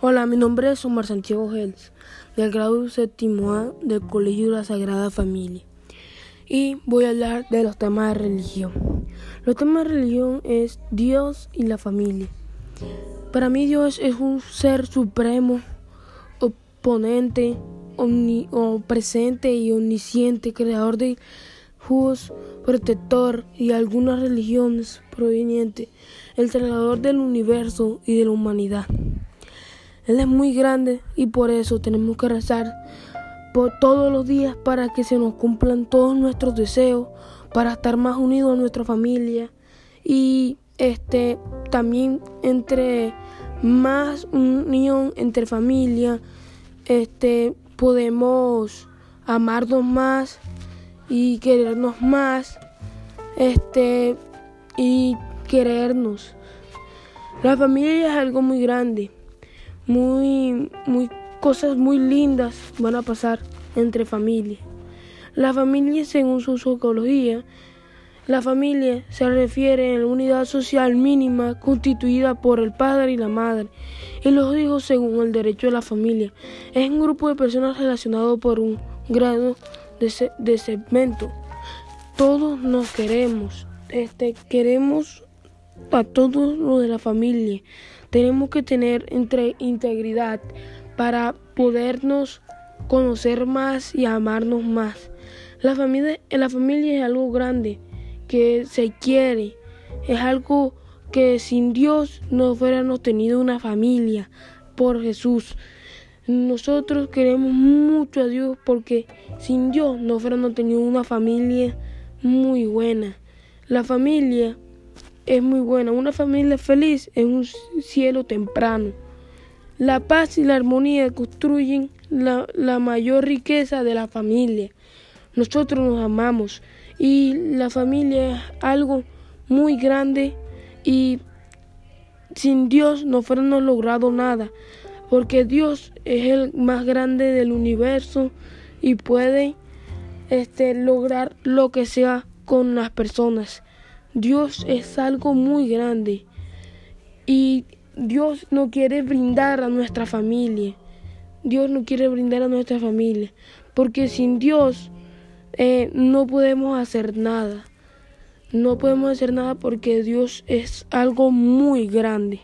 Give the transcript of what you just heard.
Hola, mi nombre es Omar Santiago Gels, del grado séptimo A del Colegio de la Sagrada Familia. Y voy a hablar de los temas de religión. Los temas de religión es Dios y la familia. Para mí Dios es un ser supremo, oponente, omnipresente y omnisciente, creador de jugos, protector y algunas religiones provenientes, el salvador del universo y de la humanidad. Él es muy grande y por eso tenemos que rezar por todos los días para que se nos cumplan todos nuestros deseos, para estar más unidos a nuestra familia y este también entre más unión entre familia, este podemos amarnos más y querernos más, este y querernos. La familia es algo muy grande muy, muy cosas muy lindas van a pasar entre familias. La familia, según su psicología, la familia se refiere a la unidad social mínima constituida por el padre y la madre y los hijos según el derecho de la familia. Es un grupo de personas relacionado por un grado de, de segmento. Todos nos queremos, este, queremos a todos los de la familia. Tenemos que tener entre integridad para podernos conocer más y amarnos más. La familia, la familia es algo grande que se quiere, es algo que sin Dios no fuéramos tenido una familia por Jesús. Nosotros queremos mucho a Dios porque sin Dios no fuéramos tenido una familia muy buena. La familia es muy buena. Una familia feliz es un cielo temprano. La paz y la armonía construyen la, la mayor riqueza de la familia. Nosotros nos amamos y la familia es algo muy grande y sin Dios no fuéramos logrado nada, porque Dios es el más grande del universo y puede este, lograr lo que sea con las personas. Dios es algo muy grande y Dios no quiere brindar a nuestra familia. Dios no quiere brindar a nuestra familia porque sin Dios eh, no podemos hacer nada. No podemos hacer nada porque Dios es algo muy grande.